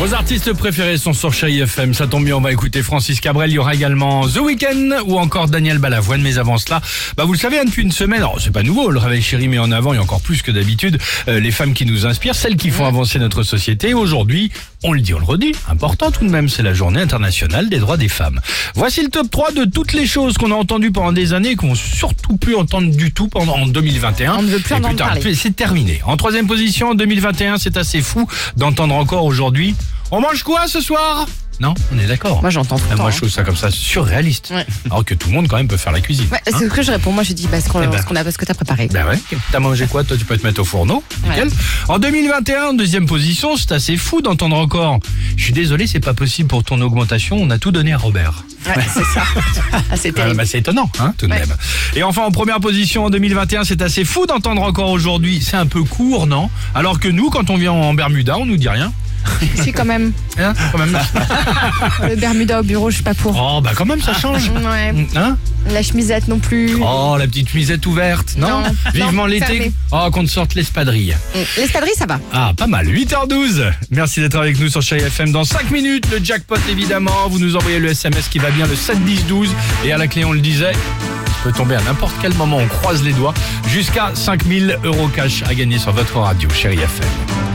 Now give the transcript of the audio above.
Vos artistes préférés sont sur Chéri FM. Ça tombe bien, on va écouter Francis Cabrel. Il y aura également The Weeknd ou encore Daniel Balavoine. Mais avant cela, bah vous le savez, hein, depuis une semaine, alors c'est pas nouveau, le réveil chéri met en avant et encore plus que d'habitude euh, les femmes qui nous inspirent, celles qui font avancer notre société. Aujourd'hui, on le dit, on le redit, important tout de même, c'est la journée internationale des droits des femmes. Voici le top 3 de toutes les choses qu'on a entendues pendant des années et qu'on surtout plus entendre du tout pendant en 2021. On ne veut plus en parler. c'est terminé. En troisième position, en 2021, c'est assez fou d'entendre encore aujourd'hui. On mange quoi ce soir? Non, on est d'accord. Moi, j'entends tout le Ah, temps, Moi, hein. je trouve ça comme ça surréaliste. Ouais. Alors que tout le monde, quand même, peut faire la cuisine. Ouais, Hein c'est ce que je réponds. Moi, je dis bah, ce qu'on Eh ben. ce qu'on a, ce que t'as préparé. ben ouais. T'as mangé quoi Toi, tu peux te mettre au fourneau. Nickel. En 2021, en deuxième position, c'est assez fou d'entendre encore. Je suis désolé, c'est pas possible pour ton augmentation. On a tout donné à Robert. Ouais, c'est ça. Ah, c'est Ah, terrible. bah, c'est étonnant, hein, tout de Ouais. même. Et enfin, en première position en 2021, c'est assez fou d'entendre encore aujourd'hui. C'est un peu court, non? Alors que nous, quand on vient en Bermuda, on nous dit rien. Si, quand même. Hein, quand même. Le Bermuda au bureau, je suis pas pour. Oh, bah quand même, ça change. Ouais. Hein La chemisette non plus. Oh, la petite misette ouverte, non, Non, Vivement non, l'été. Oh, qu'on te sorte l'espadrille. Mm. L'espadrille, ça va. Ah, pas mal. 8h12. Merci d'être avec nous sur Chéri FM. Dans 5 minutes, le jackpot évidemment. Vous nous envoyez le SMS qui va bien, le 7 10 12. Et à la clé, on le disait, peut tomber à n'importe quel moment. On croise les doigts. Jusqu'à 5000 euros cash à gagner sur votre radio, Chéri FM.